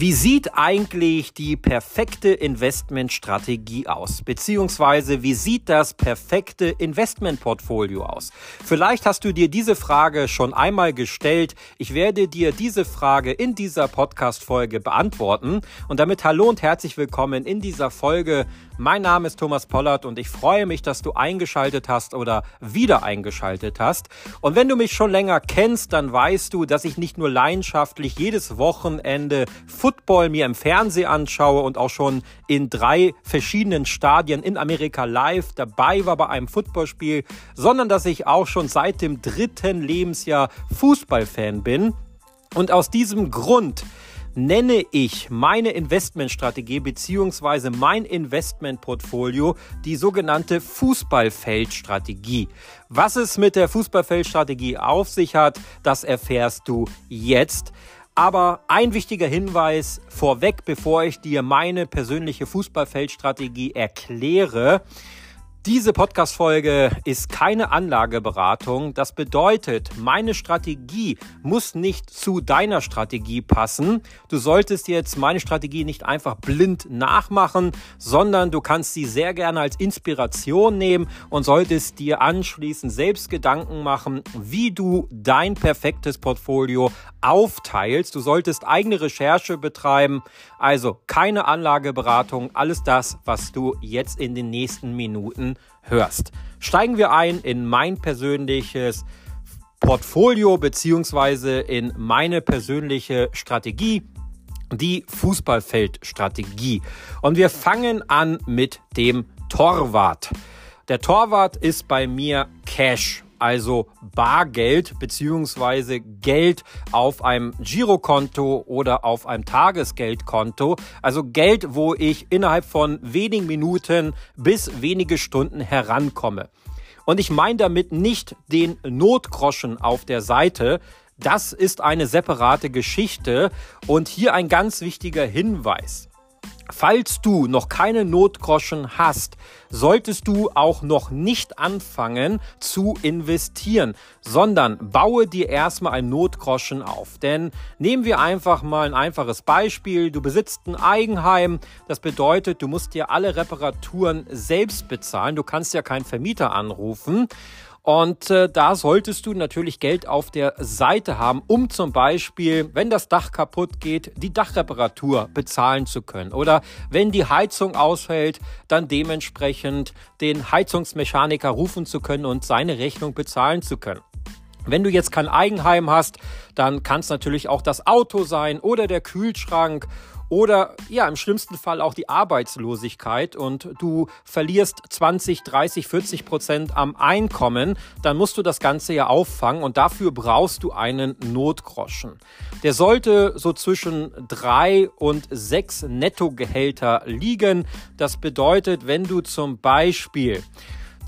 Wie sieht eigentlich die perfekte Investmentstrategie aus? Beziehungsweise wie sieht das perfekte Investmentportfolio aus? Vielleicht hast du dir diese Frage schon einmal gestellt. Ich werde dir diese Frage in dieser Podcast-Folge beantworten. Und damit hallo und herzlich willkommen in dieser Folge. Mein Name ist Thomas Pollard und ich freue mich, dass du eingeschaltet hast oder wieder eingeschaltet hast. Und wenn du mich schon länger kennst, dann weißt du, dass ich nicht nur leidenschaftlich jedes Wochenende Football mir im Fernsehen anschaue und auch schon in drei verschiedenen Stadien in Amerika live dabei war bei einem Footballspiel, sondern dass ich auch schon seit dem dritten Lebensjahr Fußballfan bin. Und aus diesem Grund nenne ich meine Investmentstrategie beziehungsweise mein Investmentportfolio die sogenannte Fußballfeldstrategie. Was es mit der Fußballfeldstrategie auf sich hat, das erfährst du jetzt. Aber ein wichtiger Hinweis vorweg, bevor ich dir meine persönliche Fußballfeldstrategie erkläre. Diese Podcast-Folge ist keine Anlageberatung. Das bedeutet, meine Strategie muss nicht zu deiner Strategie passen. Du solltest jetzt meine Strategie nicht einfach blind nachmachen, sondern du kannst sie sehr gerne als Inspiration nehmen und solltest dir anschließend selbst Gedanken machen, wie du dein perfektes Portfolio aufteilst. Du solltest eigene Recherche betreiben. Also keine Anlageberatung. Alles das, was du jetzt in den nächsten Minuten hörst. Steigen wir ein in mein persönliches Portfolio beziehungsweise in meine persönliche Strategie, die Fußballfeldstrategie. Und wir fangen an mit dem Torwart. Der Torwart ist bei mir Cash also Bargeld beziehungsweise Geld auf einem Girokonto oder auf einem Tagesgeldkonto. Also Geld, wo ich innerhalb von wenigen Minuten bis wenige Stunden herankomme. Und ich meine damit nicht den Notgroschen auf der Seite. Das ist eine separate Geschichte. Und hier ein ganz wichtiger Hinweis. Falls du noch keine Notgroschen hast, solltest du auch noch nicht anfangen zu investieren, sondern baue dir erstmal ein Notgroschen auf. Denn nehmen wir einfach mal ein einfaches Beispiel. Du besitzt ein Eigenheim. Das bedeutet, du musst dir alle Reparaturen selbst bezahlen. Du kannst ja keinen Vermieter anrufen. Und äh, da solltest du natürlich Geld auf der Seite haben, um zum Beispiel, wenn das Dach kaputt geht, die Dachreparatur bezahlen zu können. Oder wenn die Heizung ausfällt, dann dementsprechend den Heizungsmechaniker rufen zu können und seine Rechnung bezahlen zu können. Wenn du jetzt kein Eigenheim hast, dann kann es natürlich auch das Auto sein oder der Kühlschrank oder ja, im schlimmsten Fall auch die Arbeitslosigkeit und du verlierst 20, 30, 40 Prozent am Einkommen, dann musst du das Ganze ja auffangen und dafür brauchst du einen Notgroschen. Der sollte so zwischen drei und sechs Nettogehälter liegen. Das bedeutet, wenn du zum Beispiel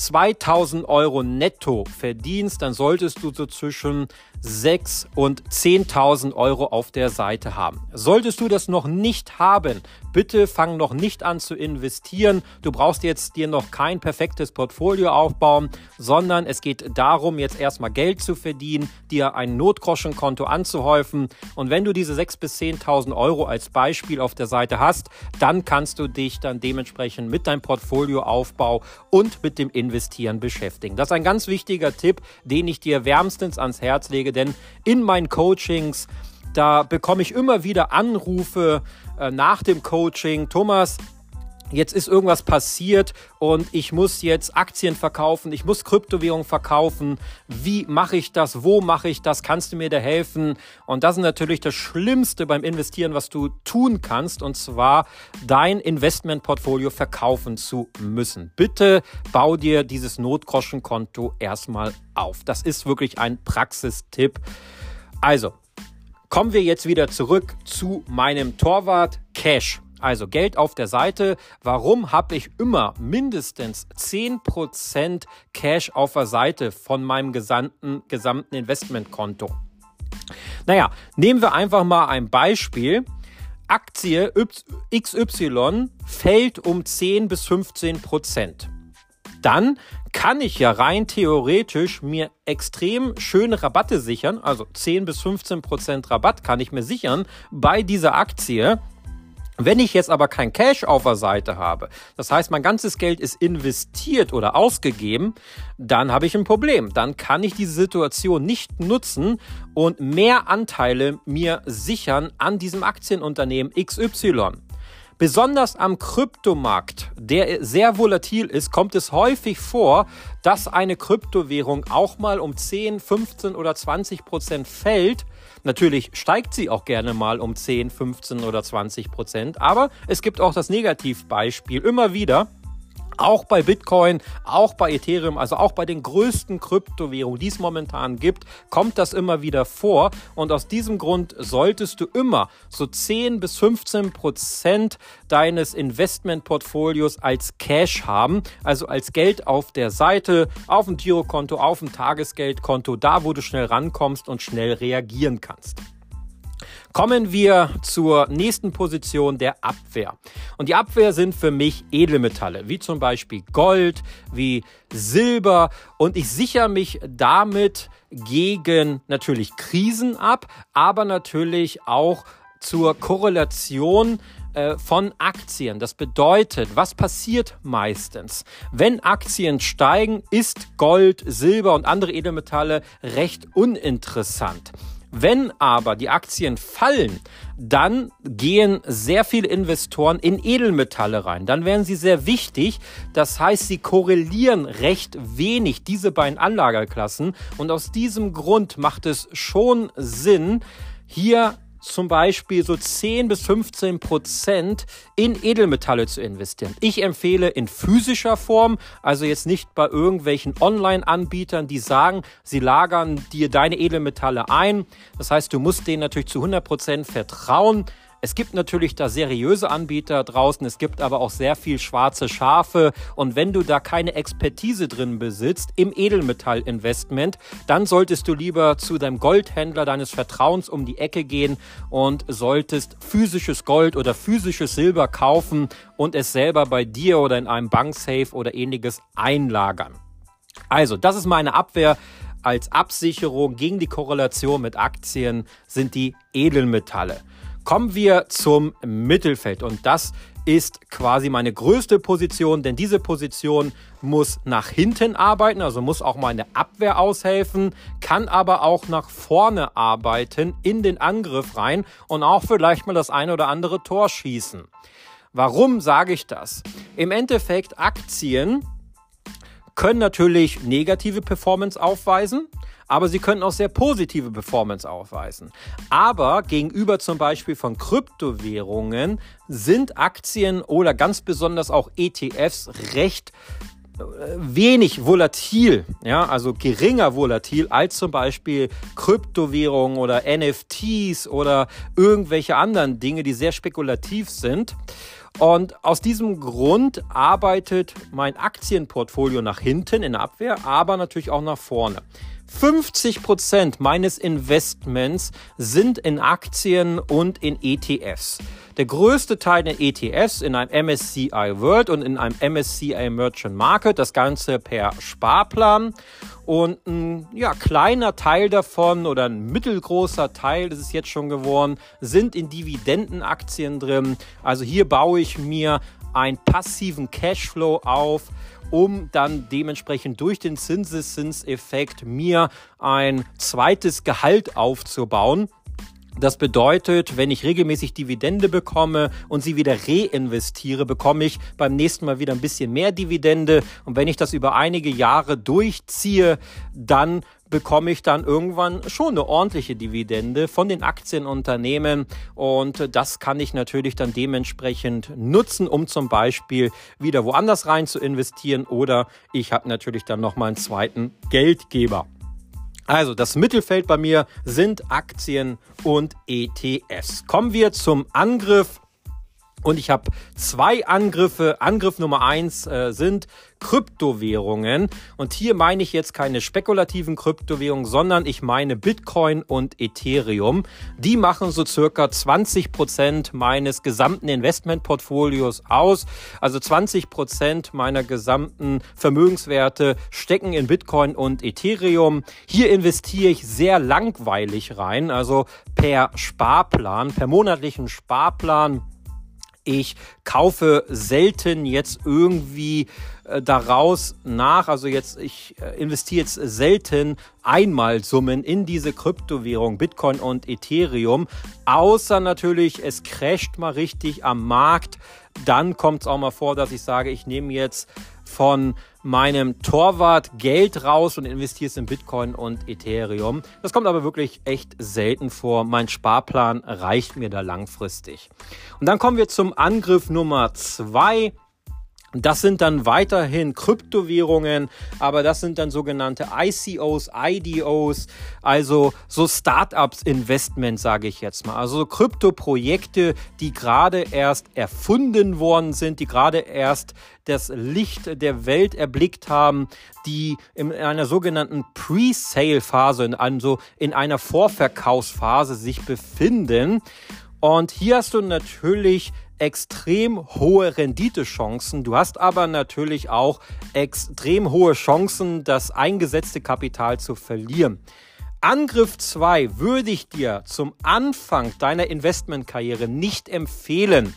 2000 Euro netto verdienst, dann solltest du so zwischen 6 und 10.000 Euro auf der Seite haben. Solltest du das noch nicht haben, bitte fang noch nicht an zu investieren. Du brauchst jetzt dir noch kein perfektes Portfolio aufbauen, sondern es geht darum, jetzt erstmal Geld zu verdienen, dir ein Notgroschenkonto anzuhäufen. Und wenn du diese 6 bis 10.000 Euro als Beispiel auf der Seite hast, dann kannst du dich dann dementsprechend mit deinem Portfolioaufbau und mit dem Investieren beschäftigen. Das ist ein ganz wichtiger Tipp, den ich dir wärmstens ans Herz lege denn in meinen Coachings, da bekomme ich immer wieder Anrufe äh, nach dem Coaching. Thomas, jetzt ist irgendwas passiert und ich muss jetzt Aktien verkaufen, ich muss Kryptowährungen verkaufen. Wie mache ich das? Wo mache ich das? Kannst du mir da helfen? Und das ist natürlich das Schlimmste beim Investieren, was du tun kannst, und zwar dein Investmentportfolio verkaufen zu müssen. Bitte bau dir dieses Notgroschenkonto erstmal auf. Das ist wirklich ein Praxistipp. Also, kommen wir jetzt wieder zurück zu meinem Torwart Cash. Also Geld auf der Seite. Warum habe ich immer mindestens 10% Cash auf der Seite von meinem gesamten, gesamten Investmentkonto? Naja, nehmen wir einfach mal ein Beispiel. Aktie XY fällt um 10 bis 15 Prozent. Dann kann ich ja rein theoretisch mir extrem schöne Rabatte sichern, also 10 bis 15 Prozent Rabatt kann ich mir sichern bei dieser Aktie. Wenn ich jetzt aber kein Cash auf der Seite habe, das heißt, mein ganzes Geld ist investiert oder ausgegeben, dann habe ich ein Problem. Dann kann ich diese Situation nicht nutzen und mehr Anteile mir sichern an diesem Aktienunternehmen XY. Besonders am Kryptomarkt, der sehr volatil ist, kommt es häufig vor, dass eine Kryptowährung auch mal um 10, 15 oder 20 Prozent fällt. Natürlich steigt sie auch gerne mal um 10, 15 oder 20 Prozent, aber es gibt auch das Negativbeispiel. Immer wieder, auch bei Bitcoin, auch bei Ethereum, also auch bei den größten Kryptowährungen, die es momentan gibt, kommt das immer wieder vor. Und aus diesem Grund solltest du immer so 10 bis 15 Prozent deines Investmentportfolios als Cash haben, also als Geld auf der Seite, auf dem Girokonto, auf dem Tagesgeldkonto, da wo du schnell rankommst und schnell reagieren kannst. Kommen wir zur nächsten Position der Abwehr. Und die Abwehr sind für mich Edelmetalle, wie zum Beispiel Gold, wie Silber. Und ich sichere mich damit gegen natürlich Krisen ab, aber natürlich auch zur Korrelation äh, von Aktien. Das bedeutet, was passiert meistens? Wenn Aktien steigen, ist Gold, Silber und andere Edelmetalle recht uninteressant. Wenn aber die Aktien fallen, dann gehen sehr viele Investoren in Edelmetalle rein. Dann werden sie sehr wichtig. Das heißt, sie korrelieren recht wenig diese beiden Anlageklassen. Und aus diesem Grund macht es schon Sinn, hier zum Beispiel so 10 bis 15 Prozent in Edelmetalle zu investieren. Ich empfehle in physischer Form, also jetzt nicht bei irgendwelchen Online-Anbietern, die sagen, sie lagern dir deine Edelmetalle ein. Das heißt, du musst denen natürlich zu 100 Prozent vertrauen. Es gibt natürlich da seriöse Anbieter draußen, es gibt aber auch sehr viel schwarze Schafe und wenn du da keine Expertise drin besitzt im Edelmetallinvestment, dann solltest du lieber zu deinem Goldhändler deines Vertrauens um die Ecke gehen und solltest physisches Gold oder physisches Silber kaufen und es selber bei dir oder in einem Banksafe oder ähnliches einlagern. Also, das ist meine Abwehr als Absicherung gegen die Korrelation mit Aktien sind die Edelmetalle. Kommen wir zum Mittelfeld und das ist quasi meine größte Position, denn diese Position muss nach hinten arbeiten, also muss auch meine Abwehr aushelfen, kann aber auch nach vorne arbeiten, in den Angriff rein und auch vielleicht mal das eine oder andere Tor schießen. Warum sage ich das? Im Endeffekt Aktien können natürlich negative Performance aufweisen, aber sie können auch sehr positive Performance aufweisen. Aber gegenüber zum Beispiel von Kryptowährungen sind Aktien oder ganz besonders auch ETFs recht äh, wenig volatil, ja, also geringer volatil als zum Beispiel Kryptowährungen oder NFTs oder irgendwelche anderen Dinge, die sehr spekulativ sind. Und aus diesem Grund arbeitet mein Aktienportfolio nach hinten in der Abwehr, aber natürlich auch nach vorne. 50 Prozent meines Investments sind in Aktien und in ETFs. Der größte Teil der ETFs in einem MSCI World und in einem MSCI Merchant Market, das Ganze per Sparplan. Und ein ja, kleiner Teil davon oder ein mittelgroßer Teil, das ist jetzt schon geworden, sind in Dividendenaktien drin. Also hier baue ich mir einen passiven Cashflow auf um dann dementsprechend durch den Zinseszinseffekt mir ein zweites Gehalt aufzubauen. Das bedeutet, wenn ich regelmäßig Dividende bekomme und sie wieder reinvestiere, bekomme ich beim nächsten Mal wieder ein bisschen mehr Dividende. Und wenn ich das über einige Jahre durchziehe, dann bekomme ich dann irgendwann schon eine ordentliche Dividende von den Aktienunternehmen und das kann ich natürlich dann dementsprechend nutzen, um zum Beispiel wieder woanders rein zu investieren oder ich habe natürlich dann nochmal einen zweiten Geldgeber. Also das Mittelfeld bei mir sind Aktien und ETFs. Kommen wir zum Angriff Und ich habe zwei Angriffe. Angriff Nummer eins äh, sind Kryptowährungen. Und hier meine ich jetzt keine spekulativen Kryptowährungen, sondern ich meine Bitcoin und Ethereum. Die machen so circa 20 Prozent meines gesamten Investmentportfolios aus. Also 20 Prozent meiner gesamten Vermögenswerte stecken in Bitcoin und Ethereum. Hier investiere ich sehr langweilig rein, also per Sparplan, per monatlichen Sparplan ich kaufe selten jetzt irgendwie äh, daraus nach, also jetzt, ich äh, investiere jetzt selten Einmalsummen in diese Kryptowährung Bitcoin und Ethereum, außer natürlich, es crasht mal richtig am Markt. Dann kommt es auch mal vor, dass ich sage, ich nehme jetzt von meinem Torwart Geld raus und investiere es in Bitcoin und Ethereum. Das kommt aber wirklich echt selten vor. Mein Sparplan reicht mir da langfristig. Und dann kommen wir zum Angriff Nummer zwei. Das sind dann weiterhin Kryptowährungen, aber das sind dann sogenannte ICOs, IDOs, also so Startups Investment, sage ich jetzt mal. Also Kryptoprojekte, die gerade erst erfunden worden sind, die gerade erst das Licht der Welt erblickt haben, die in einer sogenannten Pre-Sale-Phase, also in einer Vorverkaufsphase sich befinden. Und hier hast du natürlich extrem hohe Renditechancen. Du hast aber natürlich auch extrem hohe Chancen, das eingesetzte Kapital zu verlieren. Angriff 2 würde ich dir zum Anfang deiner Investmentkarriere nicht empfehlen.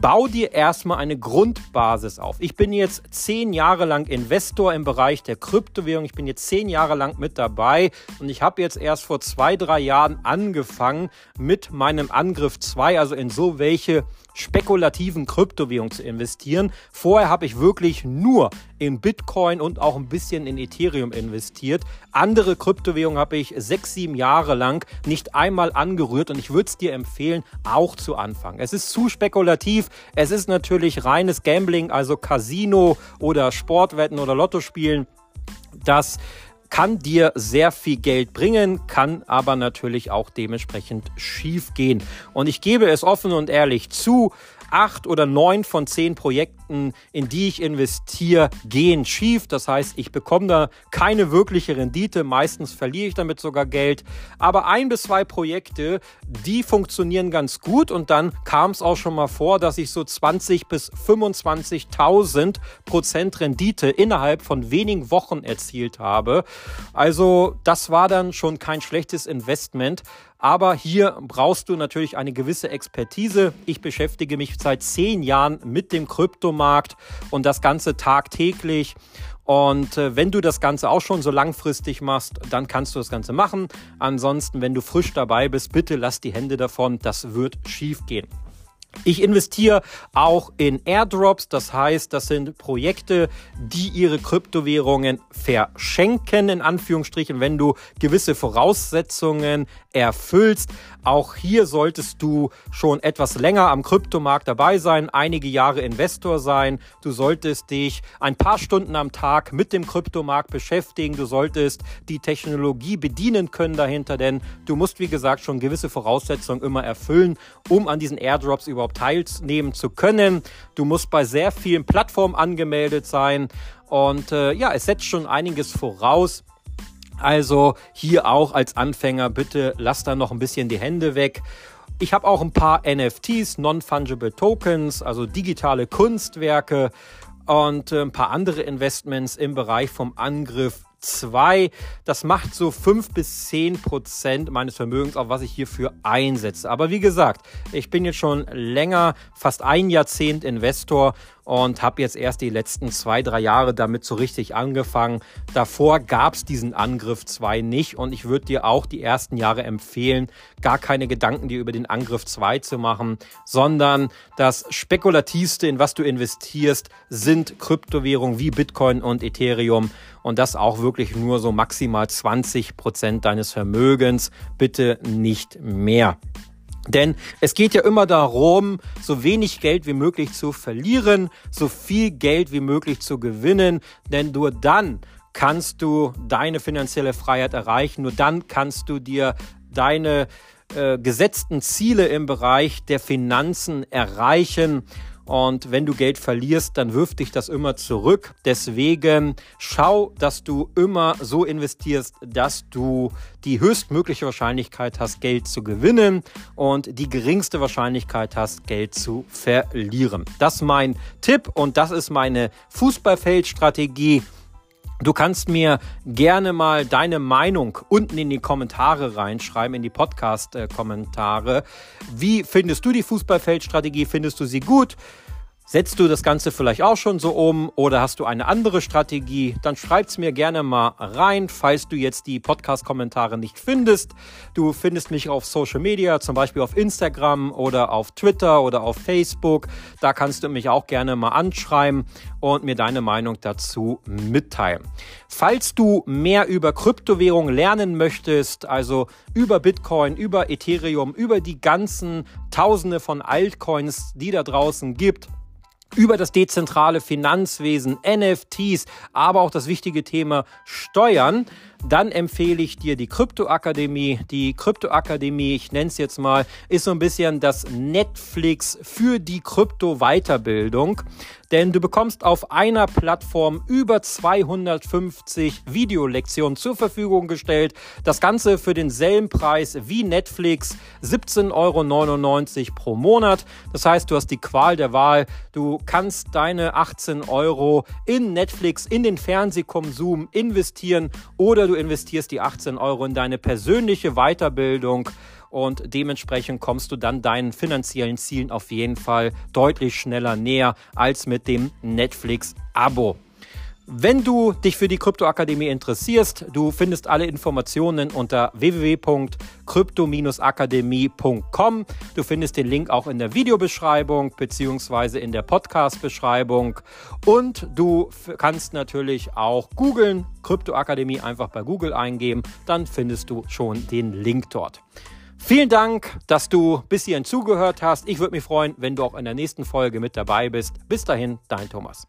Bau dir erstmal eine Grundbasis auf. Ich bin jetzt zehn Jahre lang Investor im Bereich der Kryptowährung. Ich bin jetzt zehn Jahre lang mit dabei und ich habe jetzt erst vor zwei, drei Jahren angefangen mit meinem Angriff 2, also in so welche spekulativen Kryptowährungen zu investieren. Vorher habe ich wirklich nur in Bitcoin und auch ein bisschen in Ethereum investiert. Andere Kryptowährungen habe ich sechs, sieben Jahre lang nicht einmal angerührt und ich würde es dir empfehlen, auch zu anfangen. Es ist zu spekulativ. Es ist natürlich reines Gambling, also Casino oder Sportwetten oder Lottospielen. Das kann dir sehr viel Geld bringen, kann aber natürlich auch dementsprechend schief gehen. Und ich gebe es offen und ehrlich zu, acht oder neun von zehn Projekten, in die ich investiere, gehen schief. Das heißt, ich bekomme da keine wirkliche Rendite. Meistens verliere ich damit sogar Geld. Aber ein bis zwei Projekte, die funktionieren ganz gut. Und dann kam es auch schon mal vor, dass ich so 20 bis 25.000 Prozent Rendite innerhalb von wenigen Wochen erzielt habe. Also das war dann schon kein schlechtes Investment. Aber hier brauchst du natürlich eine gewisse Expertise. Ich beschäftige mich seit zehn Jahren mit dem Kryptomarkt und das Ganze tagtäglich. Und äh, wenn du das Ganze auch schon so langfristig machst, dann kannst du das Ganze machen. Ansonsten, wenn du frisch dabei bist, bitte lass die Hände davon. Das wird schief gehen. Ich investiere auch in Airdrops, das heißt, das sind Projekte, die ihre Kryptowährungen verschenken, in Anführungsstrichen, wenn du gewisse Voraussetzungen erfüllst. Auch hier solltest du schon etwas länger am Kryptomarkt dabei sein, einige Jahre Investor sein. Du solltest dich ein paar Stunden am Tag mit dem Kryptomarkt beschäftigen. Du solltest die Technologie bedienen können dahinter, denn du musst, wie gesagt, schon gewisse Voraussetzungen immer erfüllen, um an diesen Airdrops überhaupt teilnehmen zu können. Du musst bei sehr vielen Plattformen angemeldet sein. Und äh, ja, es setzt schon einiges voraus. Also hier auch als Anfänger bitte lasst da noch ein bisschen die Hände weg. Ich habe auch ein paar NFTs, Non-Fungible Tokens, also digitale Kunstwerke und äh, ein paar andere Investments im Bereich vom Angriff 2. Das macht so 5 bis 10 Prozent meines Vermögens, auf was ich hierfür einsetze. Aber wie gesagt, ich bin jetzt schon länger, fast ein Jahrzehnt Investor und habe jetzt erst die letzten zwei, drei Jahre damit so richtig angefangen. Davor gab es diesen Angriff 2 nicht und ich würde dir auch die ersten Jahre empfehlen, gar keine Gedanken dir über den Angriff 2 zu machen, sondern das spekulativste, in was du investierst, sind Kryptowährungen wie Bitcoin und Ethereum und das auch wirklich nur so maximal 20 Prozent deines Vermögens, bitte nicht mehr. Denn es geht ja immer darum, so wenig Geld wie möglich zu verlieren, so viel Geld wie möglich zu gewinnen, denn nur dann kannst du deine finanzielle Freiheit erreichen, nur dann kannst du dir deine äh, gesetzten Ziele im Bereich der Finanzen erreichen. Und wenn du Geld verlierst, dann wirft dich das immer zurück. Deswegen schau, dass du immer so investierst, dass du die höchstmögliche Wahrscheinlichkeit hast, Geld zu gewinnen und die geringste Wahrscheinlichkeit hast, Geld zu verlieren. Das ist mein Tipp und das ist meine Fußballfeldstrategie. Du kannst mir gerne mal deine Meinung unten in die Kommentare reinschreiben, in die Podcast-Kommentare. Wie findest du die Fußballfeldstrategie? Findest du sie gut? Setzt du das Ganze vielleicht auch schon so um oder hast du eine andere Strategie? Dann schreib's mir gerne mal rein, falls du jetzt die Podcast-Kommentare nicht findest. Du findest mich auf Social Media, zum Beispiel auf Instagram oder auf Twitter oder auf Facebook. Da kannst du mich auch gerne mal anschreiben und mir deine Meinung dazu mitteilen. Falls du mehr über Kryptowährungen lernen möchtest, also über Bitcoin, über Ethereum, über die ganzen Tausende von Altcoins, die da draußen gibt, über das dezentrale Finanzwesen, NFTs, aber auch das wichtige Thema Steuern, dann empfehle ich dir die Kryptoakademie. Die Kryptoakademie, ich nenne es jetzt mal, ist so ein bisschen das Netflix für die Krypto-Weiterbildung. Denn du bekommst auf einer Plattform über 250 Videolektionen zur Verfügung gestellt. Das Ganze für denselben Preis wie Netflix, 17,99 Euro pro Monat. Das heißt, du hast die Qual der Wahl. Du kannst deine 18 Euro in Netflix, in den Fernsehkonsum investieren oder du investierst die 18 Euro in deine persönliche Weiterbildung und dementsprechend kommst du dann deinen finanziellen Zielen auf jeden Fall deutlich schneller näher als mit dem Netflix-Abo. Wenn du dich für die Kryptoakademie interessierst, du findest alle Informationen unter www.krypto-akademie.com. Du findest den Link auch in der Videobeschreibung bzw. in der Podcast-Beschreibung. Und du kannst natürlich auch googeln, Kryptoakademie einfach bei Google eingeben, dann findest du schon den Link dort. Vielen Dank, dass du bis hierhin zugehört hast. Ich würde mich freuen, wenn du auch in der nächsten Folge mit dabei bist. Bis dahin, dein Thomas.